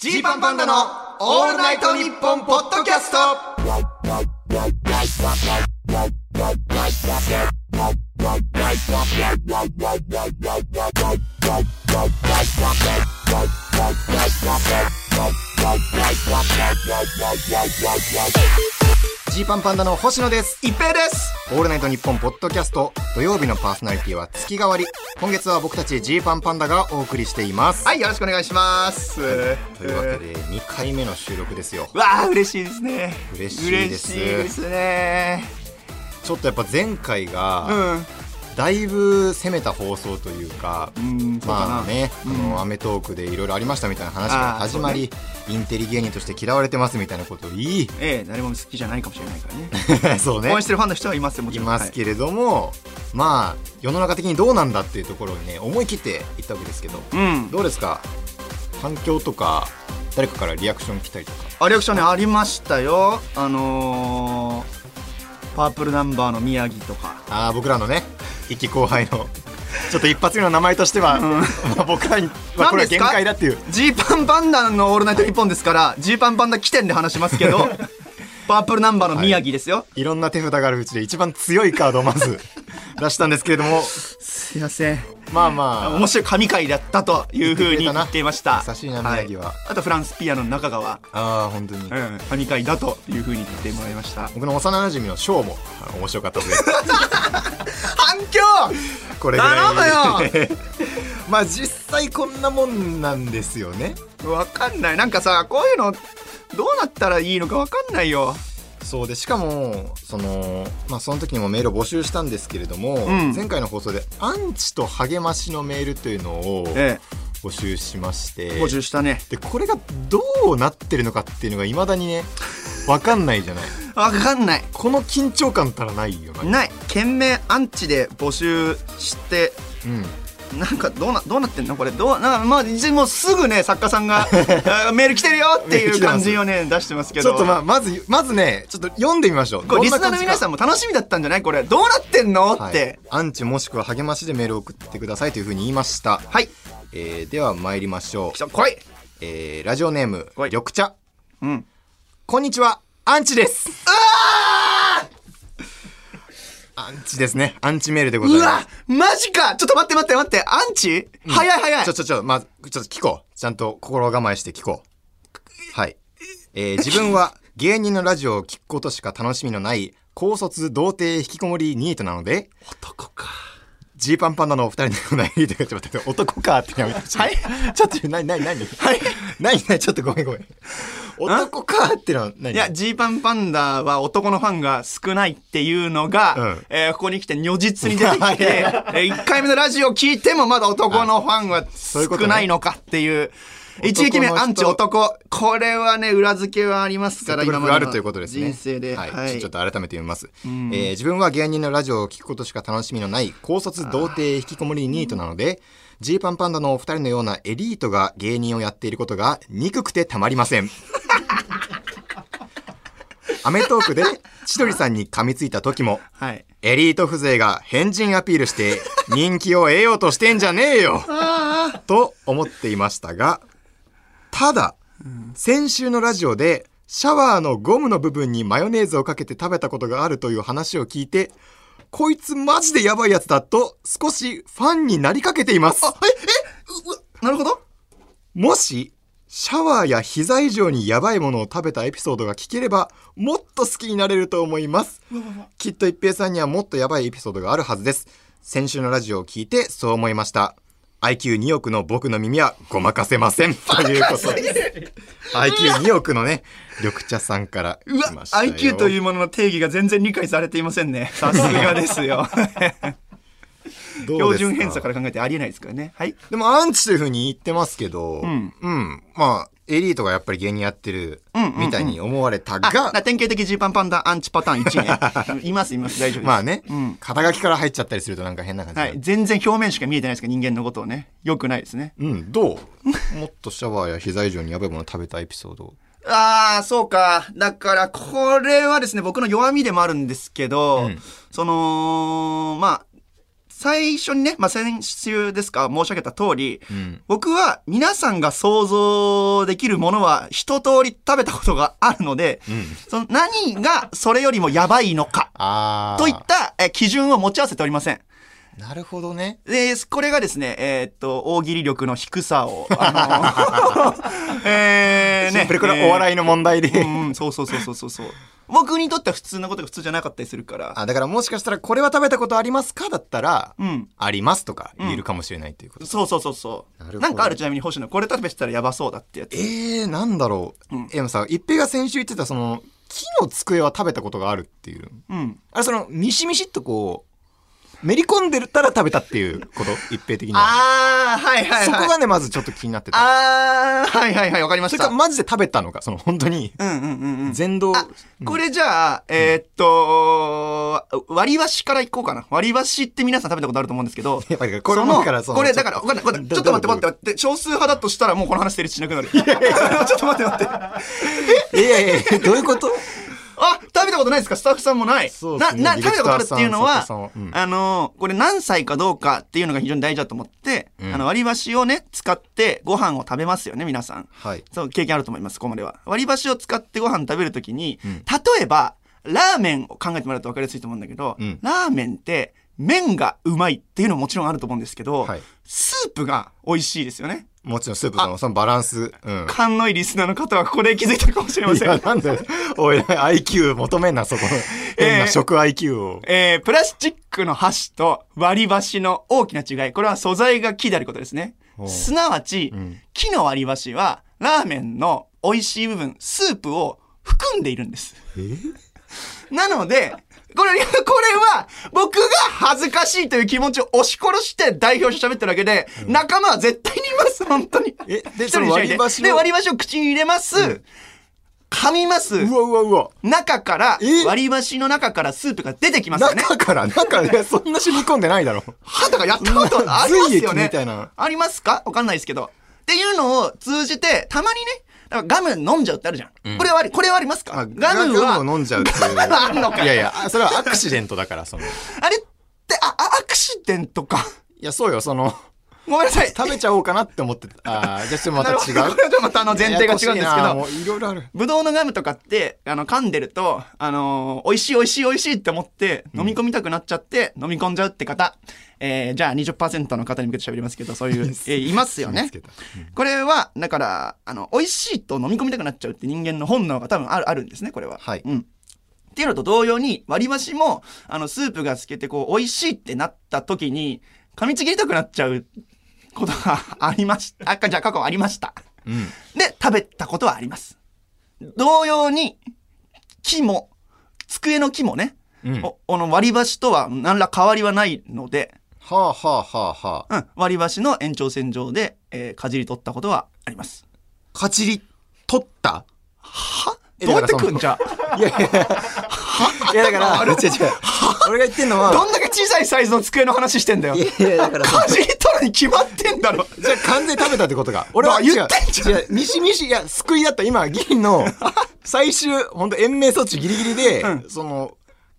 ジーパンパンダのオールナイトニッポンポッドキャスト。ジーパンパンダの星野です。一平ですオールナイトニッポンポッドキャスト土曜日のパーソナリティは月替わり。今月は僕たちジーパンパンダがお送りしています。はい、よろしくお願いします。というわけで2回目の収録ですよ。わあ、嬉しいですね。嬉しいです嬉しいですね。ちょっとやっぱ前回うがん。だいぶ攻めた放送というか、う。まあね、あの、アメトークでいろいろありましたみたいな話から始まり、インテリ芸人として嫌われてますみたいなことを言い、ええ、誰も好きじゃないかもしれないからね。そうね応援してるファンの人はいますよ、もちいろん。ますけれども、まあ世の中的にどうなんだっていうところにね思い切って言ったわけですけどはいうん。どうですか？反響とか誰かからリアクション来たりとか？あリアクションね、ありましたよ。あのー、パープルナンバーの宮城とか。あー僕らのね一期後輩のちょっと一発目の名前としては、まあ僕らにはこれは限界だっていう。ジーパンパンダのオールナイトニッポンですから、ジーパンパンダ起点で話しますけど、パープルナンバーの宮城ですよ。いろんな手札があるうちで一番強いカードをまず出したんですけれども。すいません。まあまあ。面白い神回だったというふうに言っていました。優しいな宮城は。あとフランスピアノの中川、ああ本当に、うん、神回だというふうに言ってもらいました。僕の幼馴染のショーも面白かったので 反響！これぐらい。頼 まあ実際こんなもんなんですよね。わかんない。なんかさこういうのどうなったらいいのかわかんないよそうでしかもその,、まあ、その時にもメールを募集したんですけれども、ん。前回の放送でアンチと励ましのメールというのをえ募集しまして、え募集したね。でこれがどうなってるのかっていうのがいまだにね 分かんないじゃない。わかんない。この緊張感たらないよな。ない。懸命アンチで募集してうんなんかどうなどうなってんの？これどうなんかまあもうすぐね作家さんが メール来てるよっていう感じをね出してますけど。ちょっとまあまずまずねちょっと読んでみましょう。これリスナーの皆んさんも楽しみだったんじゃない？これどうなってんの、はい。って。アンチもしくは励ましでメールを送ってくださいというふうに言いました、はい。えーでは参りましょう。来い。えーラジオネームはい。緑茶。うん。こんにちはアンチですアンチですね。アンチメールでございうまわマジか。ちょっと待って待って待って。アンチ、早い早い。すちょちょちょまずちょっと聞こう。ちゃんと心構えして聞こう。はい、えー自分は 芸人のラジオを聞くことしか楽しみのない高卒童貞引きこもりニートなので男かジーパンパンダのお二人のようなエリートがちょっと待って男かってやめてはい。ちょっとなになになにはい。なになにちょっとごめんごめん。男かってのは何？いやジーパンパンダは男のファンが少ないっていうのが、うん。えーここに来て如実に出てきて、はい。え1回目のラジオを聞いてもまだ男のファンは少ないのかっていう一撃目アンチ男。これはね裏付けはありますから今までの力があるということですね。人生で、はい。はい。ちょっと改めて読みます、えー自分は芸人のラジオを聞くことしか楽しみのない高卒童貞引きこもりニートなのでジーパンパンダのお二人のようなエリートが芸人をやっていることが憎くてたまりません。アメトークで千鳥さんに噛みついた時もはい。エリート風情が変人アピールして人気を得ようとしてんじゃねえよと思っていましたがただ先週のラジオでシャワーのゴムの部分にマヨネーズをかけて食べたことがあるという話を聞いてこいつマジでやばいやつだと少しファンになりかけています。なるほど。もしシャワーや膝以上にやばいものを食べたエピソードが聞ければもっと好きになれると思います。きっと一平さんにはもっとやばいエピソードがあるはずです。先週のラジオを聞いてそう思いました IQ2 億の僕の耳はごまかせません。ということで。IQ2 億のね緑茶さんからうわ IQ というものの定義が全然理解されていませんね。さすが。ですよ。標準偏差から考えてありえないですからね。はい。でもアンチというふうに言ってますけど、ん。うん、まあエリートがやっぱり芸人やってるうんうんうん。みたいに思われたあが、な典型的ジーパンパンダアンチパターン1ね。いますいます。大丈夫です。まあね、うん。肩書きから入っちゃったりするとなんか変な感じはい、全然表面しか見えてないですから人間のことをね。よくないですね。うん、どう？もっとシャワーや膝以上にやばいもの食べたエピソード。ああそうか。だからこれはですね僕の弱みでもあるんですけど、うん。そのまあ最初にね、まあ、先週ですか、申し上げた通り、うん。僕は皆さんが想像できるものは一通り食べたことがあるので、うん。その何がそれよりもやばいのか、といったえ基準を持ち合わせておりません。なるほどねで、これがですね、えーっと、大喜利力の低さを、あの、えー、ね。シンプルこれお笑いの問題で、えーうんうん、そうそうそうそうそうそう。僕にとっては普通なことが普通じゃなかったりするから。あだからもしかしたらこれは食べたことありますかだったら、うん。ありますとか言えるかもしれないということ、そうそうそうそう。なるほどなんかあるちなみに星野、これ食べてたらやばそうだってやつ。えー、なんだろう、うんえでもさ一平が先週言ってたその木の机は食べたことがあるっていううん。あれそのミシミシっとこうめり込んでるったら食べたっていうこと？一平的にはあー、はいはいはい。そこがねまずちょっと気になってたあー、はいはいはい、わかりました。それかマジで食べたのか？その本当にうんうんうんうん。全道あ、これじゃあ、えーっと、割り箸からいこうかな。割り箸って皆さん食べたことあると思うんですけど、やっぱりこれもだからそのこれだから、ちょっと待って待って待って。少数派だとしたらもうこの話成立しなくなる。ちょっと待って待って。いやいやいや どういうこと？あ、食べたことないですか？スタッフさんもない。そうですね。な、な、食べたことあるっていうのはディレクターさん作家さんうん、あのー、これ何歳かどうかっていうのが非常に大事だと思って、うん。あの、割り箸をね、使ってご飯を食べますよね、皆さん。はい。そう、経験あると思います、ここまでは。割り箸を使ってご飯食べるときに、うん。例えば、ラーメンを考えてもらうと分かりやすいと思うんだけど、うん。ラーメンって、麺がうまいっていうのももちろんあると思うんですけど、はい。スープが美味しいですよね。もちろんスープのそのバランス。うん。勘のいいリスナーの方はここで気づいたかもしれません。いやなんでおい IQ 求めんなそこ。の変な食 IQ を、えー、プラスチックの箸と割り箸の大きな違い。これは素材が木であることですね。すなわち、うん。木の割り箸は、ラーメンの美味しい部分、スープを含んでいるんです。なので、これ、これは、僕が恥ずかしいという気持ちを押し殺して代表して喋ってるだけで、仲間は絶対にいます、本当に。えででその割り箸をで、割り箸を口に入れます。噛みます。うわうわうわ。中からえ、割り箸の中からスープが出てきますよね。中から？中で そんな染み込んでないだろ。はたがやったことありますよね。みたいな。ありますか？わかんないですけど。っていうのを通じて、たまにね、だからガム飲んじゃうってあるじゃん。これはあり、これはありますか？あガムは、ガムを飲んじゃうっていう。ガ ムあんのか。いやいやあそれはアクシデントだからその。い あれって、あ、あアクシデントか。やそうよそのごめんなさい。食べちゃおうかなって思ってたあーじゃあちょっとまた違うこれはまたあの前提が違うんですけども。ういろいろあるぶどうのガムとかって、あの、噛んでると、あのー美味しい美味しい美味しいって思って、飲み込みたくなっちゃって、飲み込んじゃうって方、えー、じゃあ20%の方に向けて喋りますけど、そういう、えーいますよね。これは、だから、あの、美味しいと飲み込みたくなっちゃうって人間の本能が多分ある、あるんですね、これは。はいうん。っていうのと同様に、割り箸も、あの、スープが透けて、こう、美味しいってなった時に、噛みちぎりたくなっちゃうことがありました。あ、じゃあ過去ありました。うん。で、食べたことはあります。同様に、木も、机の木もね、うん。はおこの割り箸とは何ら変わりはないので、あはあはあはあ。うん、割り箸の延長線上で、えーかじり取ったことはあります。かじり取った？は？えどうやってくんじゃ？いやいや。いやだから違う違う。俺が言ってんのはどんだけ小さいサイズの机の話してんだよ。いやいやだからかじり取るに決まってんだろ。じゃあ完全に食べたってことか。俺は言ってんじゃん。違う違うミシミシ、いや、救いだった。今、銀の 最終、本当延命措置ギリギリで、うん。その、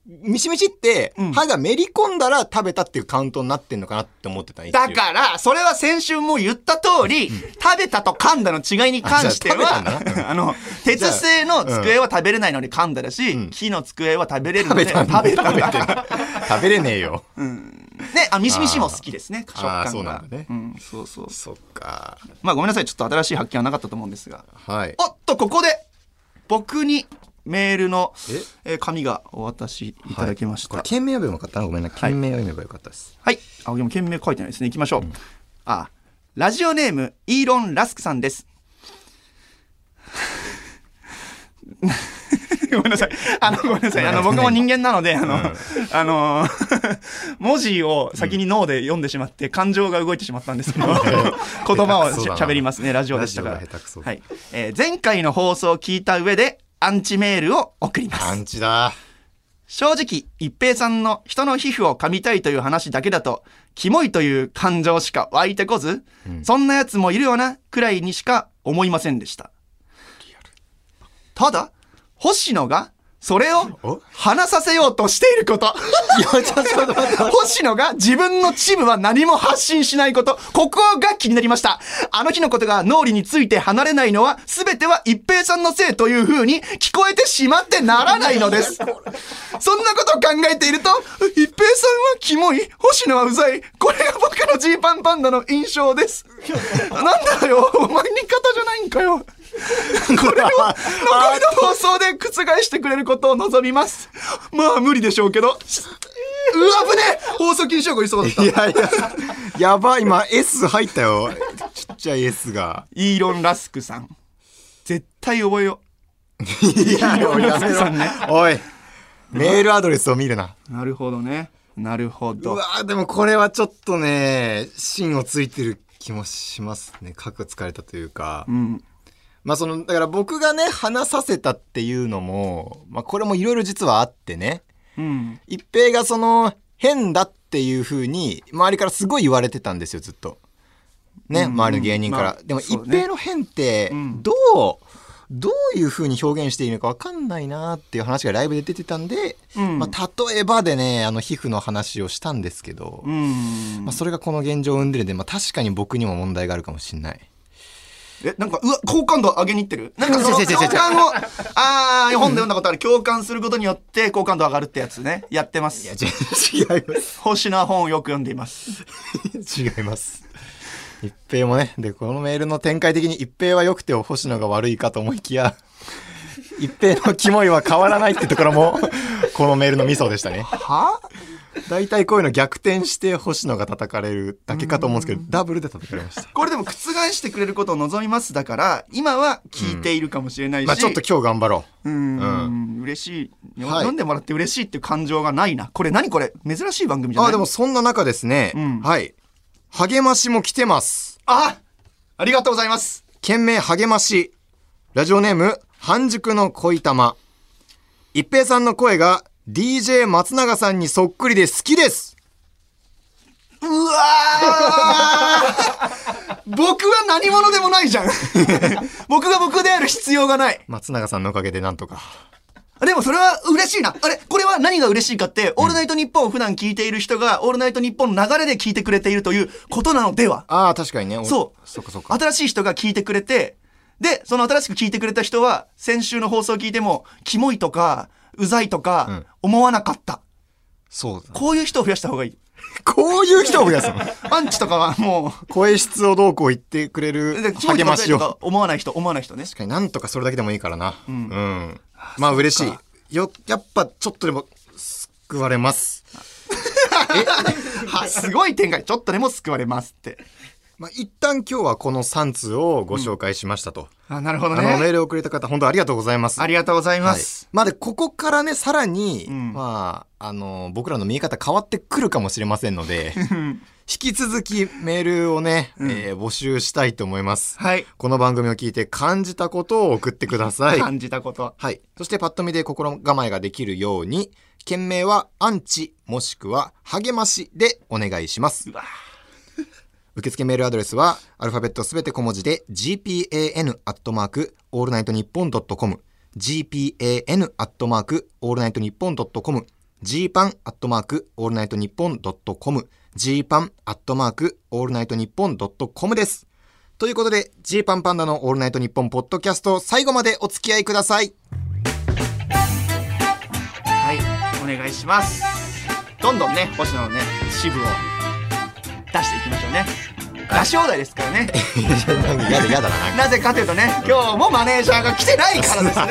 ミシミシって、うん。歯がめり込んだら食べたっていうカウントになってんのかなって思ってた一だ瞬から、それは先週も言った通り、食べたと噛んだの違いに関しては、あの、鉄製の机は食べれないのに噛んだらし、ん。木の机は食べれるので、食べたんだ。食べれねえよ。で、あ、ミシミシも好きですね、食感が。そうなんだねうん、そうそう。そっか。まあごめんなさい、ちょっと新しい発見はなかったと思うんですが。はい。おっと、ここで、僕にメールのえ？えー紙がお渡しいただきました。これ、件名読めばよかったな。ごめんな。件名読めばよかったです。はい。あ、でも件名書いてないですね。行きましょう。あ、ラジオネーム、イーロン・ラスクさんです。ごめんなさい。あの、ごめんなさい。あの、僕も人間なので、あの、あの、文字を先に脳で読んでしまって、感情が動いてしまったんですけど、言葉を喋りますね。ラジオでしたから。はい。えー前回の放送を聞いた上で、アンチメールを送ります。アンチだ。正直、一平さんの人の皮膚を噛みたいという話だけだと、キモいという感情しか湧いてこず、そんな奴もいるよな、くらいにしか思いませんでした。ただ、星野がそれを話させようとしていること。星野が自分のチームは何も発信しないこと。ここが気になりました。あの日のことが脳裏について離れないのは、すべては一平さんのせいという風に聞こえてしまってならないのです。そんなことを考えていると、一平さんはキモい、星野はうざい。これが僕のジーパンパンダの印象です。なんだよ、お前に方じゃないんかよ。これを残りの放送で覆してくれることを望みます。まあ無理でしょうけど。うわ、危ね放送禁止用語いそうだった。いやいや、やばい、今 S 入ったよ。ちっちゃい S が。イーロン・ラスクさん。絶対覚えよ、イーロン・ラスクさんね。おい、メールアドレスを見るな。なるほどね。なるほど。うわでもこれはちょっとね、芯をついてる気もしますね。核疲れたというか。うん。まあその、だから僕がね、話させたっていうのも、まあこれもいろいろ実はあってね。うん。一平がその、変だっていう風に、周りからすごい言われてたんですよ、ずっと。ね、うん周りの芸人から。まあでも一平の変ってうん、どう、どういう風に表現していいのか分かんないなっていう話がライブで出てたんで、うんまあ例えばでね、あの皮膚の話をしたんですけど、うん。まあそれがこの現状を生んでるんで、まあ確かに僕にも問題があるかもしれない。え、なんか、うわ、好感度上げにいってる？なんかその共感を、あー、本で読んだことある。共感することによって好感度上がるってやつね。やってます。いや、違います。星野は本をよく読んでいます。違います。一平もね、で、このメールの展開的に一平は良くて星野が悪いかと思いきや、一平のキモいは変わらないってところも、このメールのミソでしたね。は？大体こういうの逆転して星野が叩かれるだけかと思うんですけど、ダブルで叩かれました。これでも覆してくれることを望みますだから、今は聞いているかもしれないし。まあちょっと今日頑張ろうーん、嬉しい、はい読んでもらって嬉しいっていう感情がないな。これ何これ？珍しい番組じう。ゃない？あ、でもそんな中ですね、うんはい。励ましも来てます。あありがとうございます。懸命励まし。ラジオネーム、半熟の恋玉。一平さんの声が DJ 松永さんにそっくりで好きです。うわー僕は何者でもないじゃん。僕が僕である必要がない。松永さんのおかげでなんとか。でもそれは嬉しいな。あれこれは何が嬉しいかって、オールナイトニッポンを普段聞いている人が、オールナイトニッポンの流れで聞いてくれているということなのではああ、確かにね。おそうそっかそっか。新しい人が聞いてくれて、で、その新しく聞いてくれた人は、先週の放送を聞いても、キモいとか、うざいとうんか、思わなかった。そうだ。こういう人を増やした方がいい。こういう人を増やすの？アンチとかはも声質をどうこう言ってくれう、る励ましを。思わない人、思わない人ね。かになんとかそれだけでもいいからな。うんんん。まあ嬉しい。よ、やっぱちょっとでも救われます。はすごい展開。ちょっとでも救われますって。まあ一旦今日はこの3通をご紹介しましたと。あ、なるほどあの、メね。ールをくれた方、本当ありがとうございます。ありがとうございまはいす。。まあで、ここからね、さらに、うんまあ、あの、僕らの見え方変わってくるかもしれませんので、引き続きメールをね、うんえー募集したいと思います。はい。この番組を聞いて感じたことを送ってください。感じたこと。はい。そしてパッと見で心構えができるように、件名はアンチもしくは励ましでお願いしますうわ。受付メールアドレスはアルファベットすべて小文字で gpan アットマークオールナイトニッポンドットコム gpan アットマークオールナイトニッポンドットコム gpan アットマークオールナイトニッポンドットコム gpan アットマークオールナイトニッポンドットコムです。ということで、ジーパンパンダのオールナイトニッポンポッドキャスト最後までお付き合いください。はい。お願いします。どんどんね、星野のね、支部を出していきましょうね。出し放題ですからね。やだやだな。なぜかというとね、今日もマネージャーが来てないからですね。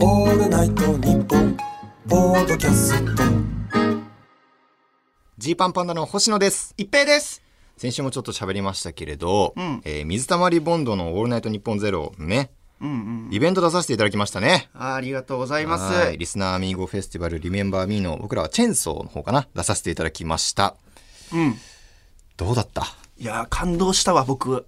オールナイトニッポンポードキャストジーパンパンダの星野です。一平です。先週もちょっと喋りましたけれど、うんえー水溜りボンドのオールナイトニッポンゼロね、うんうん。イベント出させていただきましたね。あありがとうございます。はいリスナーアミーゴフェスティバルリメンバーミーの僕らはチェーンソーの方かな出させていただきました。うん。どうだった？いやー感動したわ僕。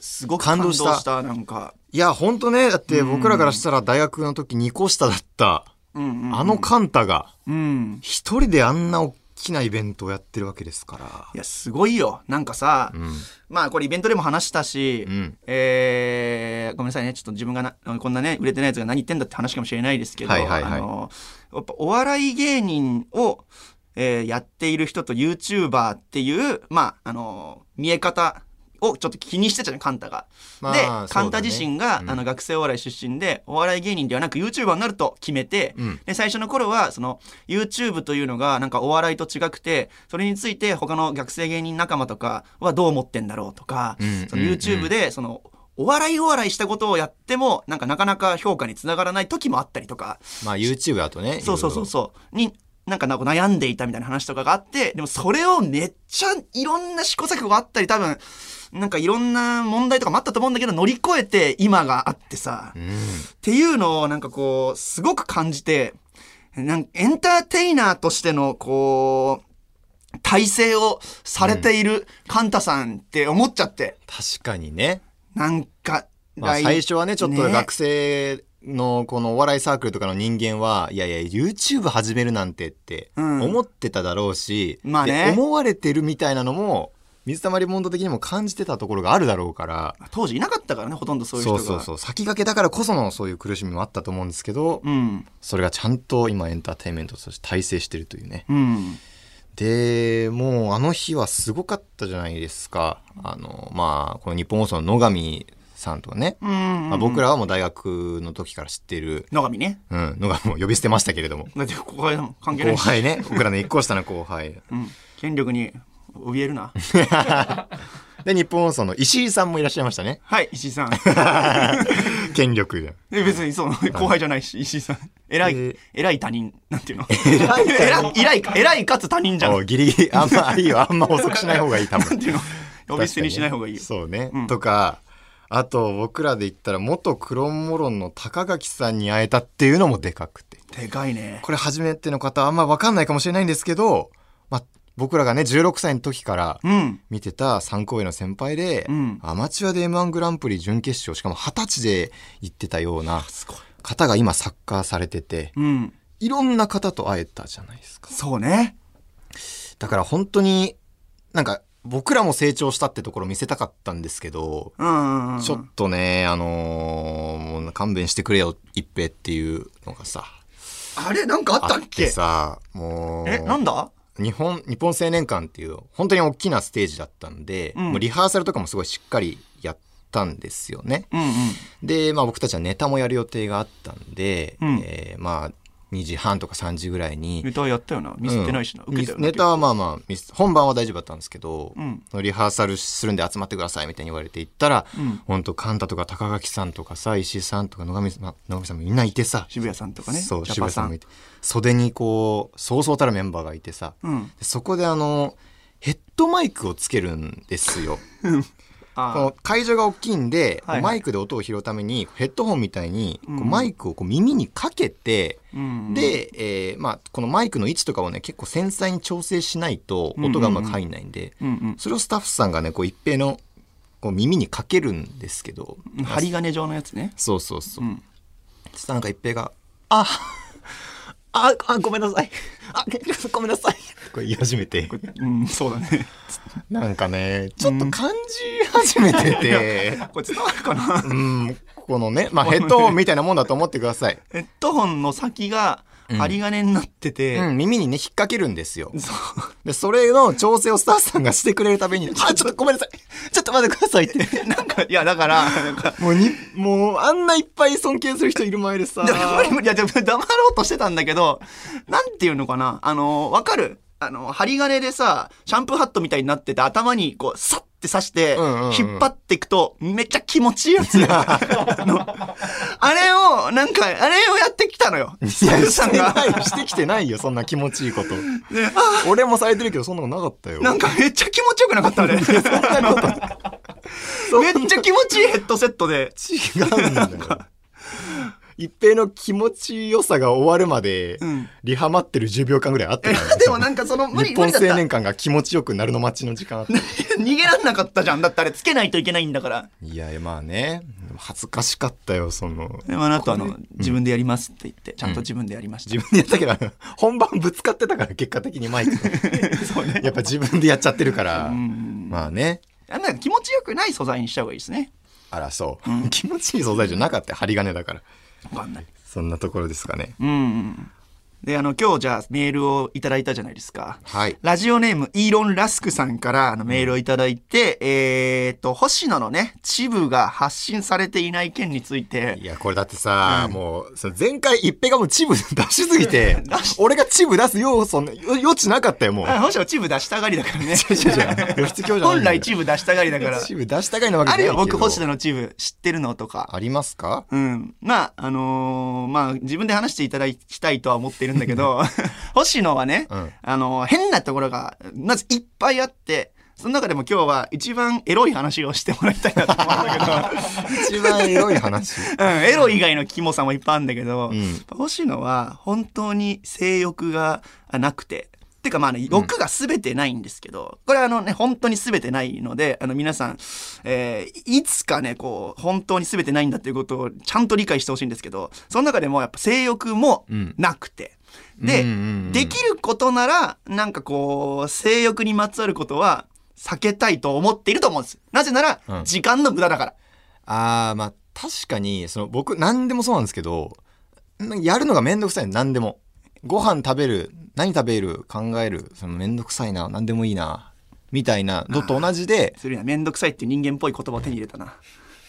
すごく感動し。た？なんか。いや、ほんとね、だって僕らからしたら大学の時2個下だった、うんうん。あのカンタが、うん。一人であんな大きなイベントをやってるわけですから。いやすごいよ。なんかさ、うん。まあこれイベントでも話したし、うん。えーごめんなさいね。ちょっと自分がなこんなね売れてないやつが何言ってんだって話かもしれないですけど、はいはいはい。あのやっぱお笑い芸人を、えーやっている人と YouTuber っていうまああの見え方をちょっと気にしてたじゃんカンタが。まあでカンタ自身が、うん。あの学生お笑い出身でお笑い芸人ではなく YouTuber になると決めて、うん。で最初の頃はその YouTube というのがなんかお笑いと違くてそれについて他の学生芸人仲間とかはどう思ってんだろうとか、うんその YouTube でそのお笑いお笑いしたことをやってもなんかなかなか評価につながらない時もあったりとか。まあ YouTube だとねそうそうそううそう。になんかなんか悩んでいたみたいな話とかがあってでもそれをめっちゃいろんな試行錯誤があったり多分なんかいろんな問題とかもあったと思うんだけど乗り越えて今があってさ、うん。っていうのをなんかこうすごく感じてなんエンターテイナーとしてのこう体制をされているカンタさんって思っちゃって、確かにね。なんか、まあ、来最初はねちょっとね。学生のこのお笑いサークルとかの人間はいやいや YouTube 始めるなんてってうん。思ってただろうし、まあね。で思われてるみたいなのも水溜りボンド的にも感じてたところがあるだろうから。当時いなかったからねほとんどそういう人が。そうそうそう。先駆けだからこそのそういう苦しみもあったと思うんですけど、うん。それがちゃんと今エンターテインメントとして体制してるというね。うん。でもうあの日はすごかったじゃないですか。あのまあこの日本放送の野上さんとかね、うんまあ、僕らはもう大学の時から知ってる、野上ね。うん、野上も呼び捨てましたけれども。だってここは関係ないし、後輩ね。僕らの一個下の後輩。うん、権力に怯えるな。で日本放送の石井さんもいらっしゃいましたね。はい石井さん。権力で。え別にそう後輩じゃないし石井さん。偉い、えー偉い他人。なんていうの？偉い偉いかつ他人じゃん。おギリギリ。あんまいいよ。あんま遅くしない方がいい多分。なんていうの？呼び捨てにしない方がいいよ、そうね、うん。とかあと僕らで言ったら元クロンモロンの高垣さんに会えたっていうのもでかくて。でかいね。これ初めての方あんま分かんないかもしれないんですけど、まあ、僕らがね16歳の時からうん。見てた3校上の先輩で、うん。アマチュアで m 1グランプリ準決勝しかも二十歳で行ってたような方が今サッカーされててうん。いろんな方と会えたじゃないですか。そうね。だから本当になんか僕らも成長したってところ見せたかったんですけど、うんうんうんちょっとねあのーもう勘弁してくれよ一平っていうのがさあれなんかあったっあってけさもうえなんだ？日本日本青年館っていう本当に大きなステージだったんで、うん。もうリハーサルとかもすごいしっかりやったんですよね。うんうん。で、まあ、僕たちはネタもやる予定があったんで、うん。えーまあ2時半とか3時ぐらいに。ネタやったよな。ミスってないしな、うん受けたよなネタはまあまあミス本番は大丈夫だったんですけど、うん。リハーサルするんで集まってくださいみたいに言われて行ったら、うん。本当カンタとか高垣さんとかさ石井さんとか野上さんま野上さんもみんないてさ。渋谷さんとかね。そう渋谷さんもいて袖にこうそうそうたるメンバーがいてさ、うん。でそこであのヘッドマイクをつけるんですよ。こあの会場が大きいんで、はいはい。マイクで音を拾うためにヘッドホンみたいにこううんマイクをこう耳にかけて、ーうん。で、えーまあ、このマイクの位置とかをね結構繊細に調整しないと音がうまく入んないんで、うんうん。それをスタッフさんがねこう一平のこう耳にかけるんですけど、針金状のやつね。そうそうそう。う、ん。そしたらなんか一平が「あああごめんなさい。あごめんなさい」これ言い始めて。うんそうだね。なんかねちょっと感じ始めてて。これ伝わるかな？うん、このね、まあ、ヘッドホンみたいなもんだと思ってください。ヘッドホンの先が針金になってて、うん、耳にね、引っ掛けるんですよ。そうで、それの調整をスタッフさんがしてくれるために、あ、ちょっとごめんなさい。ちょっと待ってくださいって。なんかいやだからなんかもうに、もう、あんないっぱい尊敬する人いる前でさ。いやでも黙ろうとしてたんだけどなんていうのかなあのわかる？あの針金でさシャンプーハットみたいになってて頭にこうサッて刺して、引っ張っていくとめっちゃ気持ちいいやつ。あれをなんかあれをやってきたのよ。スいや、さんしてながい、してきてないよ、そんな気持ちいいこと。俺もされてるけど、そんなのなかったよ。なんかめっちゃ気持ちよくなかったあれ。めっちゃ気持ちいいヘッドセットで。違うんだよ。一平の気持ちよさが終わるまで、うん。リハ待ってる10秒間ぐらいあったからねでもなんかその無理日本青年館が気持ちよくなるの待ちの時間。逃げらんなかったじゃん。だってあれつけないといけないんだから。いやまあね。も恥ずかしかったよその。でもあの後あの自分でやりますって言ってちゃんと自分でやりました、自分でやったけど 本番ぶつかってたから結果的にマイクと そうね。やっぱ自分でやっちゃってるから。うん。まあね。あなんか気持ちよくない素材にした方がいいですねあらそう、気持ちいい素材じゃなかったよ。針金だから。わかんない。そんなところですかね。うんであの今日じゃあメールをいただいたじゃないですか。はい。ラジオネームイーロン・ラスクさんからあのメールをいただいて、えーっと星野のねチブが発信されていない件について。いやこれだってさ、もうその前回一平がもうチブ出しすぎて 俺がチブ出す要素の余地なかったよもう。あ星野チブ出したがりだからね。本来チブ出したがりだから。チブ出したがりなわけあるよ僕星野のチブ知ってるのとか。ありますか？うん。まあ、あのーまあ、自分で話していただきたいとは思ってるんだけど、星野はね、うん。あのー変なところが、まずいっぱいあって、その中でも今日は一番エロい話をしてもらいたいなと思うんだ 一番エロい話？けど、うん、エロ以外のキモさもいっぱいあるんだけど、うん。星野は本当に性欲がなくて、てかまあね、欲が全てないんですけど、これはあのね、本当に全てないので、あの皆さん、えーいつかね、こう、本当に全てないんだっていうことをちゃんと理解してほしいんですけど、その中でもやっぱ性欲もなくて、で、うんうんうんできることなら、なんかこう、性欲にまつわることは避けたいと思っていると思うんです。なぜなら、うん時間の無駄だから。あーまあ確かにその僕何でもそうなんですけどなんかやるのがめんどくさいの何でもご飯食べる何食べる考えるそのめんどくさいな何でもいいなみたいなのと同じでそれはめんどくさいっていう人間っぽい言葉を手に入れたな。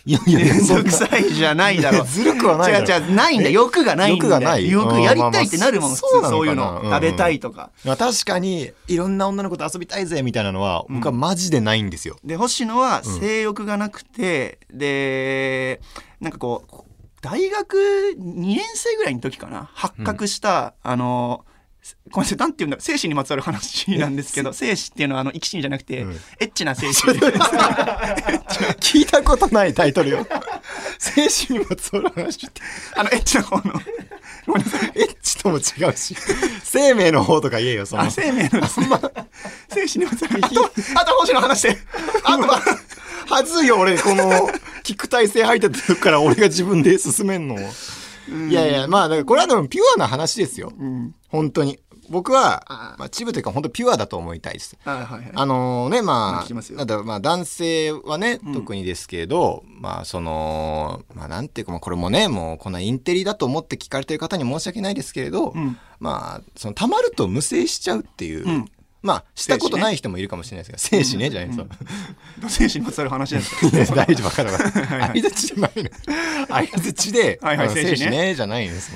いやいやめんどくさいじゃないだろ。ずるくはない違う違う、ないんだ。欲がないんだよ。欲がない欲やりたいってなるもん、そういうの。食べたいとか。まあ確かにいろんな女の子と遊びたいぜみたいなのは僕はマジでないんですよ、で、星野は性欲がなくて、で、なんかこう、大学2年生ぐらいの時かな、発覚した、あの、ごめんなさい、なんて言うんだろう、精子にまつわる話なんですけど、精子っていうのは、あの、生き死にじゃなくて、うんエッチな精子。聞いたことないタイトルよ精神にまつわる話ってあの、エッチな方の。ごめんなさい。エッチとも違うし生命の方とか言えよそのあ、生命のですね。精子にまつわる。あと、あと星野話して。あとは、はずいよ俺この聞く体勢入ってた時から俺が自分で進めんのいやいやまあだからこれはでもピュアな話ですよ、本当に。僕はあまあ、チブというか本当ピュアだと思いたいです。はいはいはい。あのねまあまだまあ男性はね、特にですけどまあそのまあなんていうかまあこれもねもうこんなインテリだと思って聞かれてる方に申し訳ないですけれど、ん。まあそのたまると無精しちゃうっていう、んまあしたことない人もいるかもしれないですけど精子ね。じゃないですか、精子にまつわる話です。いや大丈夫分かる分かる。相づちでもないの。相づちではいはいあの精子ね。じゃないんです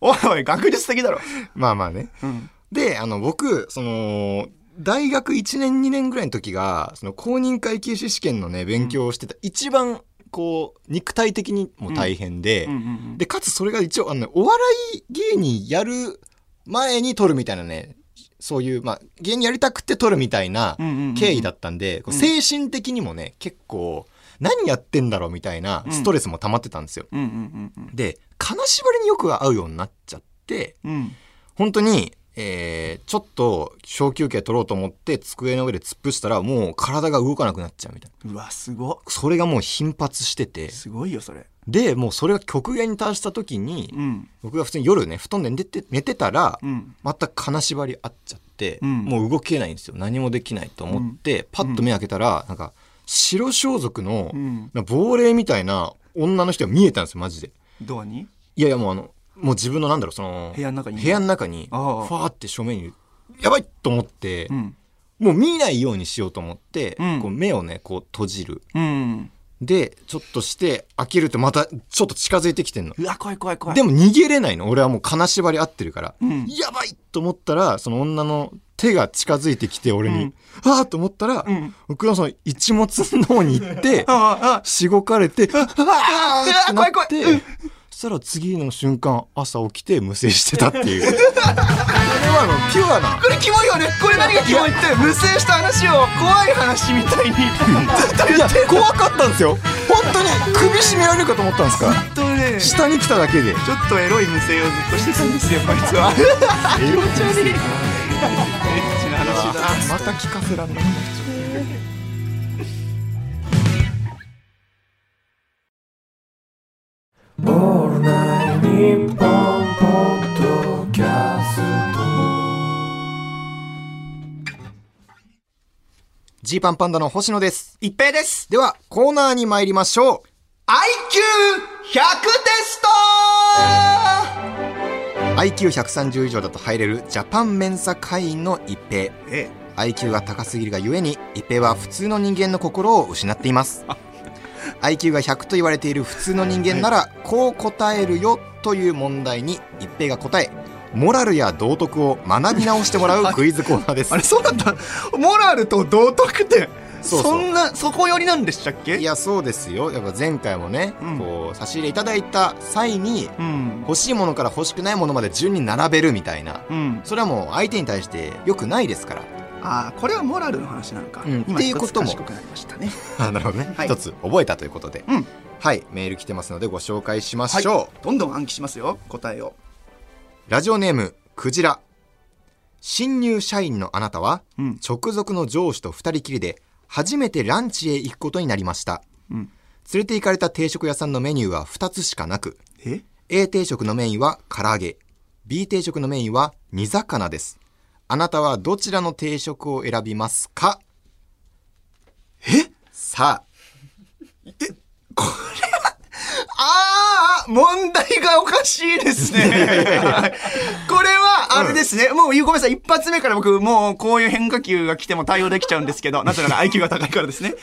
おいおい、学術的だろ。まあまあね。うん。であの僕その大学1年2年ぐらいの時がその公認会計士試験のね勉強をしてた、一番こう肉体的にも大変で、うんうんでかつそれが一応あの、ね、お笑い芸人やる前に撮るみたいなねそういう、まあ、芸人やりたくて撮るみたいな経緯だったんで、精神的にもね結構何やってんだろうみたいなストレスも溜まってたんですよ。で金縛りによく会うようになっちゃってうん。うん。本当に、えーちょっと小休憩取ろうと思って机の上で突っ伏したらもう体が動かなくなっちゃうみたいな。うわ、すご。それがもう頻発してて。すごいよ、それ。でもうそれが極限に達した時に、うん。僕が普通に夜ね布団で寝て寝てたら、うん。また金縛りあっちゃって、うん。もう動けないんですよ。何もできないと思って、パッと目開けたらなんか白装束の、亡霊みたいな女の人が見えたんですよマジで。ドアに？いやいやもうあのもう自分のなんだろうその部屋の中に。部屋の中にファーって正面にやばいと思って、うん。もう見ないようにしようと思って、うん。こう目をねこう閉じる。うん。でちょっとして開けるとまたちょっと近づいてきてんの。うわ、怖い怖い怖い。でも逃げれないの。俺はもう金縛り合ってるから、うん。やばいと思ったらその女の手が近づいてきて俺に、うん。ああと思ったら、うん。僕はその一物の方に行ってああ、あしごかれて、ああってな怖いって、怖いそしたら次の瞬間、朝起きて無精してたっていう。これはあの、ピュアな。これキモいよねこれ何がキモい？って無声した話を怖い話みたいにずっといや言って、怖かったんですよ。本当に首絞められるかと思ったんですかとねち下に来ただけで。ょっとエロい無声をずっとしてたんですよこいつはエロちゃねエッチな話だまた聞かせらんない。オールナイトニッポン」ポッドキャストジーパンパンダの星野です。一平です。では、コーナーに参りましょう。IQ100 テスト IQ130 以上だと入れるジャパンメンサ会員の一平。え IQ が高すぎるがゆえに、一平は普通の人間の心を失っています。IQ が100と言われている普通の人間なら、こう答えるよという問題に一平が答え、モラルや道徳を学び直してもらうクイズコーナーですあ。れそうだったモラルと道徳ってそんなそこ寄りなんでしたっけ？いや、そうですよ。やっぱ前回もね、うんこう、差し入れいただいた際に、うん欲しいものから欲しくないものまで順に並べるみたいな。うんそれはもう相手に対して良くないですから。ああこれはモラルの話なのか、うん。今っていうことも。賢くなりましたね。あなるほどね。はい。一つ覚えたということで。うん。はい、メール来てますのでご紹介しましょう。どんどん暗記しますよ。答えを。ラジオネーム、クジラ。新入社員のあなたは、うん。直属の上司と二人きりで、初めてランチへ行くことになりました。うん。連れて行かれた定食屋さんのメニューは2つしかなく、え？A 定食のメインは唐揚げ、B 定食のメインは煮魚です。あなたはどちらの定食を選びますか？え？さああ問題がおかしいですね。は いこれは、あれですね。もう、ごめんなさい。一発目から僕、もう、こういう変化球が来ても対応できちゃうんですけど、なぜなら IQ が高いからですね。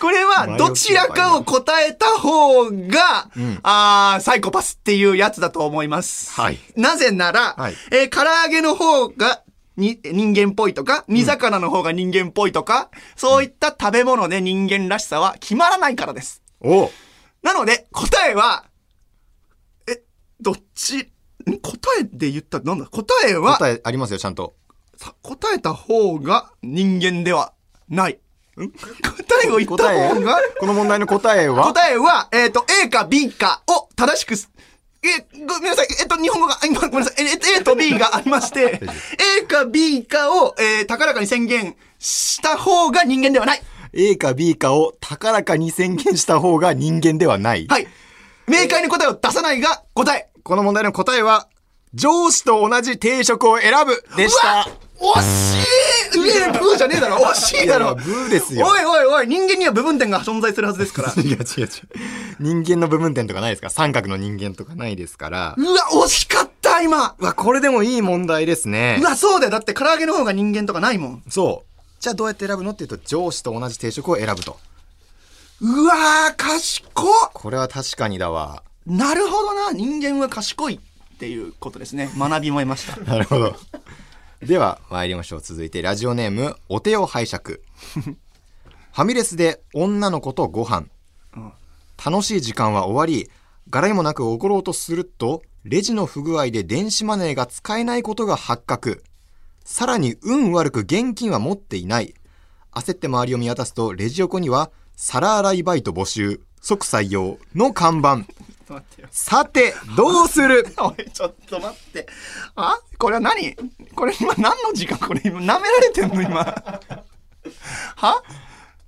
これは、どちらかを答えた方が、ああ、サイコパスっていうやつだと思います。はいなぜなら、はいえー唐揚げの方が、に、人間っぽいとか、煮魚の方が人間っぽいとか、そういった食べ物で人間らしさは決まらないからです。あ、おなので、答えは、え、どっち、ん答えで言ったらなんだ答えは、答えありますよ、ちゃんと。さ答えた方が人間ではない。ん？答えを言った方が、この問題の答えは？答えは、えっ、と、A か B かを正しくす、え、ごめんなさい。えっと、日本語が、今 ごめんなさい。え、え A と B がありまして、A か B かを、えー高らかに宣言した方が人間ではない。A か B かを高らかに宣言した方が人間ではない。はい。明快に答えを出さないが答え。この問題の答えは、上司と同じ定食を選ぶでした。惜しい上ブーじゃねえだろ惜しいだろブーですよおいおいおい人間には部分点が存在するはずですから。違う違う違う。人間の部分点とかないですか？三角の人間とかないですから。うわ、惜しかった今。うわ、これでもいい問題ですね。う。わ、そうだよ。だって唐揚げの方が人間とかないもん。そう。じゃあどうやって選ぶの？っていうと、上司と同じ定食を選ぶと。うわー、賢っ。これは確かにだわ。なるほどな。人間は賢いっていうことですね。学びも得ました。なるほど。では、参りましょう。続いて、ラジオネーム、お手を拝借。ファミレスで女の子とご飯。楽しい時間は終わり、柄にもなく怒ろうとすると、レジの不具合で電子マネーが使えないことが発覚。さらに運悪く現金は持っていない。焦って周りを見渡すと、レジ横には、皿洗いバイト募集、即採用の看板。さて、どうする？おい、ちょっと待って。あ？これは何？これ今何の時間？これ今舐められてんの今。は？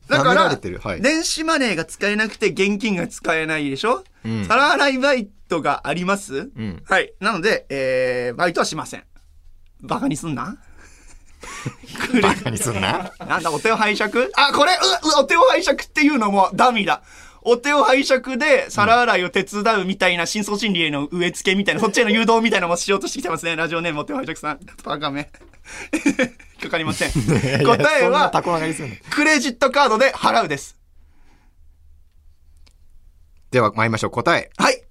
だからられてるはい電子マネーが使えなくて現金が使えないでしょ、うん皿洗いバイトがあります、うんはい。なので、えー、バイトはしません。バカにすんな？バカにすんな？なんだ、お手を拝借？あ、これ、う、う、お手を拝借っていうのもダミーだ。お手を拝借で皿洗いを手伝うみたいな深層心理への植え付けみたいな、そっちへの誘導みたいなのもしようとしてきてますね。ラジオネームお手を拝借さん。バカめ。引っかかりません。答えは、クレジットカードで払うです。では参りましょう。答え。はい。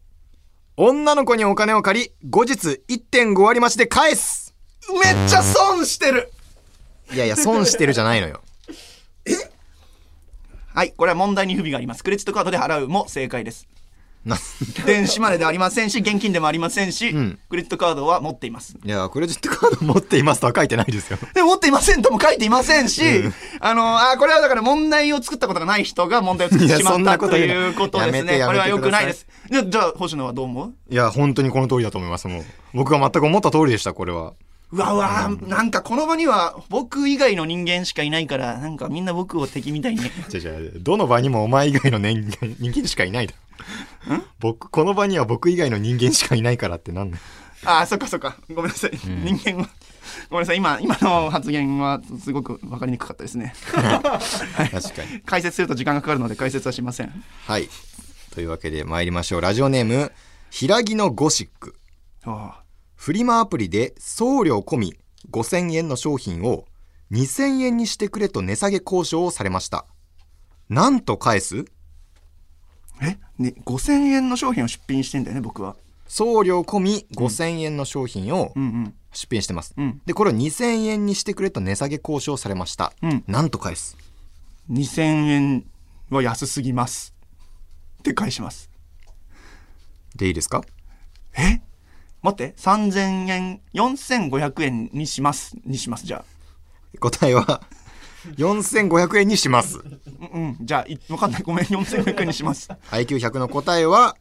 女の子にお金を借り、後日1.5割増しで返す。めっちゃ損してる。いやいや、損してるじゃないのよ。はい。これは問題に不備があります。クレジットカードで払うも正解です。な 電子マネーではありませんし、現金でもありませんし、んクレジットカードは持っています。いや、クレジットカード持っていますとは書いてないですよ。でも持っていませんとも書いていませんし、あの、あ、これはだから問題を作ったことがない人が問題を作ってしまったとこと言うないうことですやめてね。これはやめてください良くないです。じゃあ、じゃあ星野はどう思う？いや、本当にこの通りだと思います、もう。僕が全く思った通りでした、これは。うわうわ、なんかこの場には僕以外の人間しかいないから、なんかみんな僕を敵みたいに。じゃじゃどの場にもお前以外の人間人間しかいないだろ僕この場には僕以外の人間しかいないからってなんだよああ、そっかそっか。ごめんなさい。人間は。ごめんなさい。今、今の発言はすごく分かりにくかったですね。確かに解説すると時間がかかるので解説はしません。はいというわけで参りましょうラジオネーム平木のゴシックあフリマアプリで送料込み5000円の商品を2000円にしてくれと値下げ交渉をされました。なんと返す？あえ、ね、5000円の商品を出品してんだよね、僕は。送料込み5000円の商品をうんうん。出品してます、うん。でこれを2000円にしてくれと値下げ交渉されました、うん。なんと返す？2000円は安すぎます。って返します。でいいですか？え？待って、3000円、4500円にします。にします、じゃあ。答えは4500円にしますうん、うん、じゃあ、いわかんない。ごめん、4500円にします。IQ100 の答えは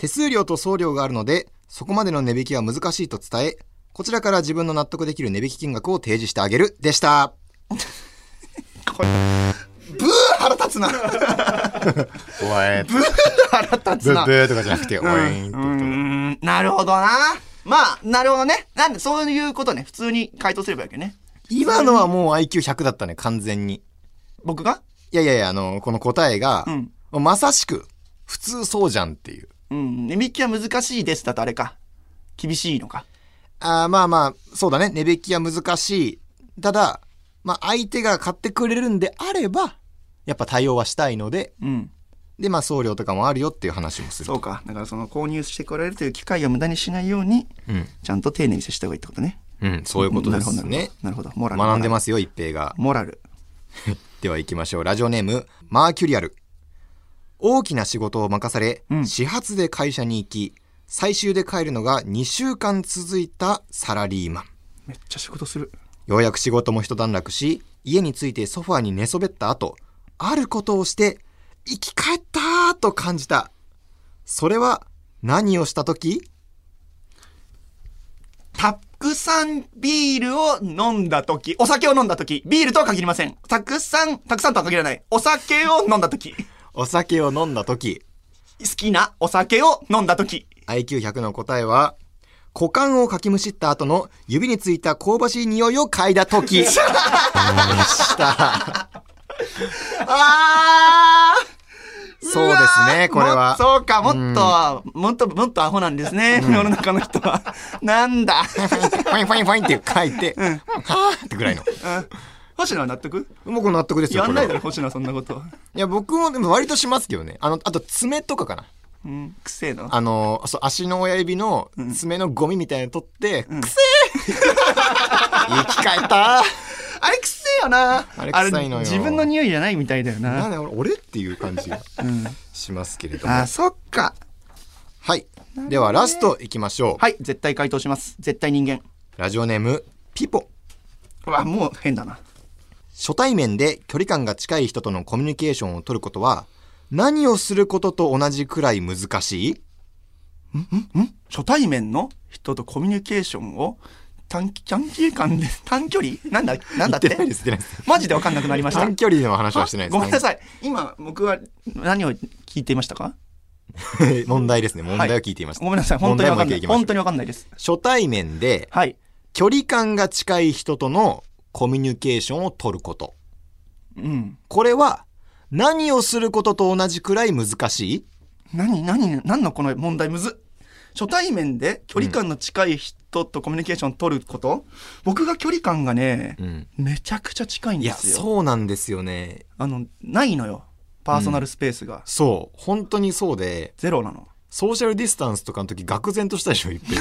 手数料と送料があるのでそこまでの値引きは難しいと伝えこちらから自分の納得できる値引き金額を提示してあげるでしたブー腹立つな。ブおいー腹立つな。ブーとかじゃなくて、おいーんなるほどな。まあ、なるほどね。なんで、そういうことね。普通に回答すればいいわけね。今のはもう IQ100 だったね、完全に。僕が？いやいやいや、あの、この答えが、うんまさしく、普通そうじゃんっていう。うん、値引きは難しいですだとあれか。厳しいのか。あーまあまあ、そうだね、値引きは難しい。ただ、まあ相手が買ってくれるんであれば、やっぱ対応はしたいので、うん。で、まあ送料とかもあるよっていう話もする。そうか。だからその購入してこられるという機会を無駄にしないように、うん。ちゃんと丁寧に接した方がいいってことね。うん、そういうことですね。なるほど。モラル。。学んでますすよ、一平が。モラル。では行きましょう。ラジオネーム、マーキュリアル。大きな仕事を任され、うん始発で会社に行き、最終で帰るのが2週間続いたサラリーマン。めっちゃ仕事する。ようやく仕事も一段落し、家に着いてソファーに寝そべった後、あることをして、生き返ったーと感じた。それは何をした時？たくさんビールを飲んだ時、お酒を飲んだ時、ビールとは限りません。たくさん、たくさんとは限らない。お酒を飲んだ時、お酒を飲んだ時。好きなお酒を飲んだ時。IQ100 の答えは、股間をかきむしった後の指についた香ばしい匂いを嗅いだ時。でした。あそうですね、これは。そうか、もっと、もっと、もっとアホなんですね。世の中の人は。なんだ。ファインファインファインって書いて、はぁってぐらいの。星野は納得？僕納得ですよ。やんないだろ、星野はそんなこと。いや、僕もでも割としますけどね。あの、あと爪とかかな。うん、くせえな。あの、そう、足の親指の爪のゴミみたいなの取って、くせえ生き返ったあれくせえよな。あれ臭いのよ自分の匂いじゃないみたいだよなな。んだ俺俺っていう感じがうん。しますけれども。あ、そっか。はい。では、ラストいきましょう。はい、絶対回答します。絶対人間。ラジオネーム、ピポ。うわ、もう変だな。初対面で距離感が近い人とのコミュニケーションを取ることは、何をすることと同じくらい難しい？初対面の人とコミュニケーションを短期、短期間で、短距離？なんだ、なんだって？マジでわかんなくなりました。短距離の話はしてないです。ごめんなさい。今、僕は何を聞いていましたか？い。問題ですね。問題を聞いていました。ごめんなさい。本当にわかんない。本当にわかんないです。初対面ではい。距離感が近い人とのコミュニケーションを取ること。うん。これは何をすることと同じくらい難しい？何、何、何のこの問題むずっ初対面で距離感の近い人とコミュニケーション取ること、僕が距離感がね、うん。めちゃくちゃ近いんいや、ですよ。そうなんですよね。あの、ないのよ。パーソナルスペースが。そう。本当にそうで、ゼロなの。ソーシャルディスタンスとかの時、愕然としたでしょ、一平。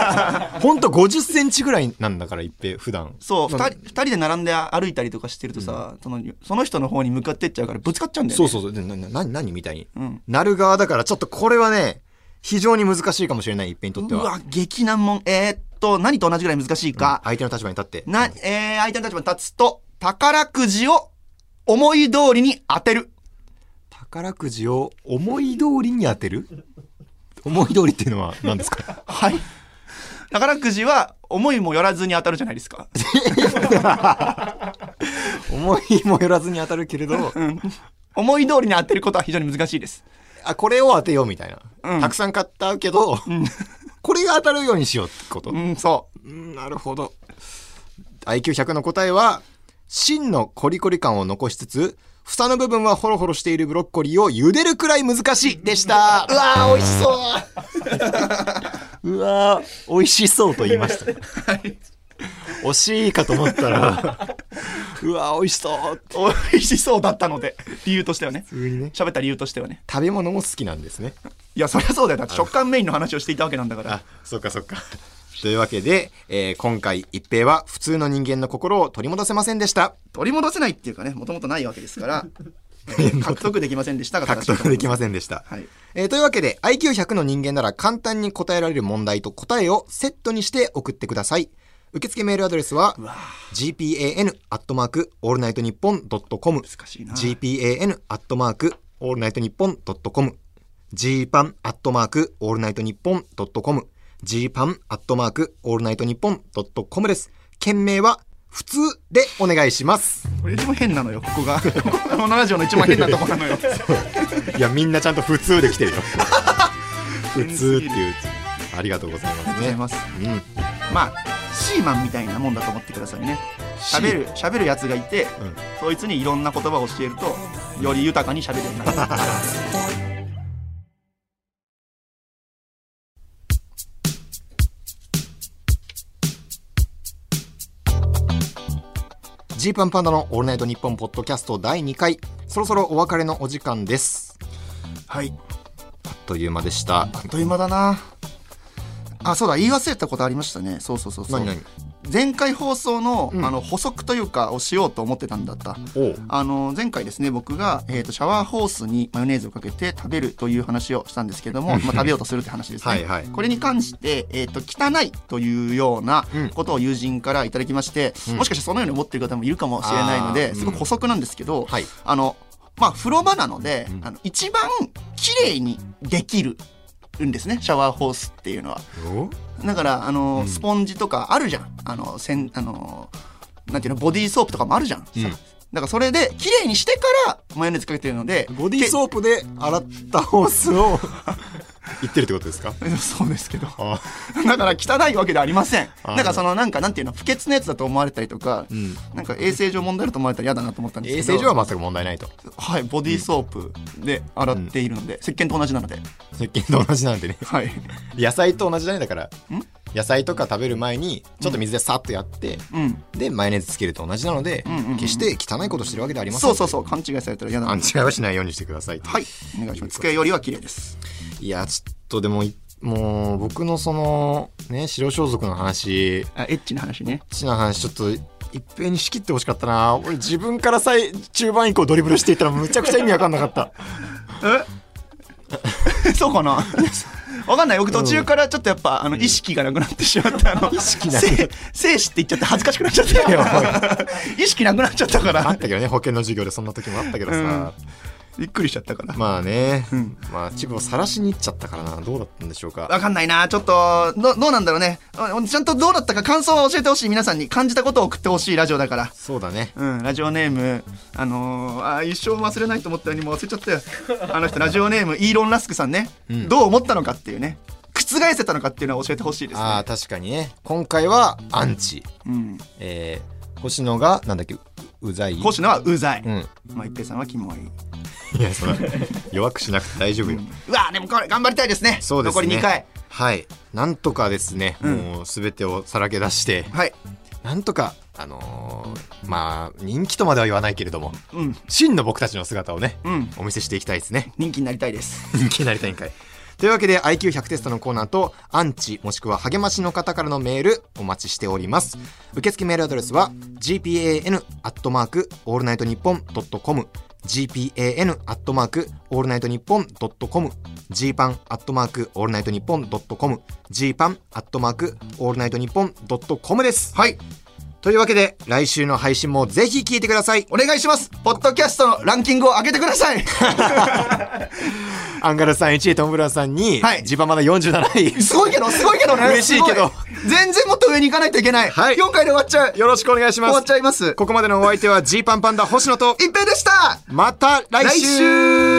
本当50センチぐらいなんだから、一平、普段。そう、二な人、二人で並んで歩いたりとかしてるとさ、その、その人の方に向かってっちゃうからぶつかっちゃうんだよね。そうそうそう。何みたいに。うん。なる側だから、ちょっとこれはね、非常に難しいかもしれない、一平にとっては。うわ、激難問。えーっと、何と同じぐらい難しいか？相手の立場に立って。な、えー、相手の立場に立つと、宝くじを思い通りに当てる。宝くじを思い通りに当てる？思い通りっていうのは何ですか？はい。宝くじは思いもよらずに当たるじゃないですか。思いもよらずに当たるけれど、思い通りに当てることは非常に難しいです。あこれを当てようみたいな、うん。たくさん買ったけど、これが当たるようにしようってこと、うん、そう。んなるほど。IQ100 の答えは芯のコリコリ感を残しつつ房の部分はホロホロしているブロッコリーを茹でるくらい難しいでした。うわー美味しそう。うわー美味しそうと言いました、惜しいかと思ったら うわー美味しそう。美味しそうだったので、理由としてはね。普通にね喋った理由としてはね。食べ物も好きなんですねいや、そりゃそうだよ。だって食感メインの話をしていたわけなんだから。あそっかそっかというわけで、えー今回一平は普通の人間の心を取り戻せませんでした取り戻せないっていうかね、もともとないわけですから、えー獲得できませんでしたが獲得できませせんでした、はい。えーというわけで IQ100 の人間なら簡単に答えられる問題と答えをセットにして送ってください受付メールアドレスは gpan アットマークオールナイトニッポンドットコム gpan アットマークオールナイトニッポンドットコム gpan アットマークオールナイトニッポンドットコム gpan アットマークオールナイトニッポンドットコムです。件名は普通でお願いします。これ一番変なのよ、ここが。このラジオの一番変なとこなのよ。いやみんなちゃんと普通で来てるよ。普通っていう。ありがとうございますね。ありがとうございます。うん。まあ、シーマンみたいなもんだと思ってくださいね。喋る、喋るやつがいて、うんそいつにいろんな言葉を教えると、より豊かに喋るようになる。ジーパンパンダのオールナイトニッポンポッドキャスト第2回そろそろお別れのお時間ですはい。あっという間でしたあっという間だな。あ、そうだ、言い忘れたことありましたね。そうそうそうそう。前回放送の,、うん。あの補足というかをしようと思ってたんだった。あの前回ですね僕が、えー、とシャワーホースにマヨネーズをかけて食べるという話をしたんですけども、まあ、食べようとするって話ですね。はいはい。これに関して、えー、と汚いというようなうん。ことを友人からいただきまして、うん。もしかしてそのように思っている方もいるかもしれないのですごく補足なんですけど、はい。あのまあ風呂場なので、うん。あの一番綺麗にできるんですね。シャワーホースっていうのは。お？だからあの、うん。スポンジとかあるじゃん。あのせんあのなんていうのボディーソープとかもあるじゃん、うん。さだからそれで綺麗にしてからマヨネーズかけてるのでボディーソープで洗ったホースを 言ってるってことですか？けそうですけど。あだから汚いわけではありません。あなんかそのなんかなんていうの不潔なやつだと思われたりとか、うん。なんか衛生上問題あると思われたら嫌だなと思ったんです衛けど。生上は全く問題ないと。はいボディーソープで洗っているので、石鹸と同じなので石鹸と同じなんでね。はい。野菜と同じだねだから。野菜とか食べる前にちょっと水でさっとやって、うん。でマヨネーズつけると同じなので、うんうんうん。決して汚いことしてるわけではありません。そうそうそう勘違いされたら嫌な。勘違いはしないようにしてくださいと。はい。お願いします。机よりは綺麗です。いやちょっとでもいもう僕のそのね白装束の話。あエッチな話ね。ちな話ちょっと一平に仕切ってほしかったな。俺自分からさえ中盤以降ドリブルしていったらむちゃくちゃ意味わかんなかった。え？そうかな？わかんない。僕途中からちょっとやっぱあの意識がなくなってしまった。あの意識なく生生死って言っちゃって恥ずかしくなっちゃった意識なくなっちゃったかあらったけどね保険の授業でそんな時もあったけどさ、びっくりしちゃったからまあね、うん。まあチブを晒しに行っちゃったからな。どうだったんでしょうか。わかんないな。ちょっとどどうなんだろうね。あちゃんとどうだったか感想は教えてほしい。皆さんに感じたことを送ってほしいラジオだから。そうだね。うん、ラジオネーム、あのー、あー一生忘れないと思ったのにもう忘れちゃったよ。あの人、ラジオネーム、イーロン・ラスクさんね、うん。どう思ったのかっていうね、覆せたのかっていうのは教えてほしいですね。ああ確かにね今回はアンチうん、えー、星野がなんだっけううざい？星野はうざい。うんまあ、一平さんはキモい。いやその 弱くしなくて大丈夫よ、うわでもこれ頑張りたいですね。そうですね残り2回。はいなんとかですね、うんもう全てをさらけ出してはい。なんとかあのーまあ人気とまでは言わないけれどもうん、真の僕たちの姿をねうん。お見せしていきたいですね人気になりたいです。人気になりたいんかいというわけで IQ100 テストのコーナーとアンチもしくは励ましの方からのメールお待ちしております受付メールアドレスは gpan アットマークオールナイトニッポンドットコム gpan アットマークオールナイトニッポンドットコム gpan アットマークオールナイトニッポンドットコム gpan アットマークオールナイトニッポンドットコムですはい。というわけで来週の配信もぜひ聞いてくださいお願いします。ポッドキャストのランキングを上げてください。アンガルさん1位トム・ブラさんに、はいジバまだ47位すごいけど、すごいけどね。嬉しいけど全然もっと上に行かないといけない。はい4回で終わっちゃう。よろしくお願いします終わっちゃいます。ここまでのお相手はジーパンパンダ星野と一平でしたまた来週来週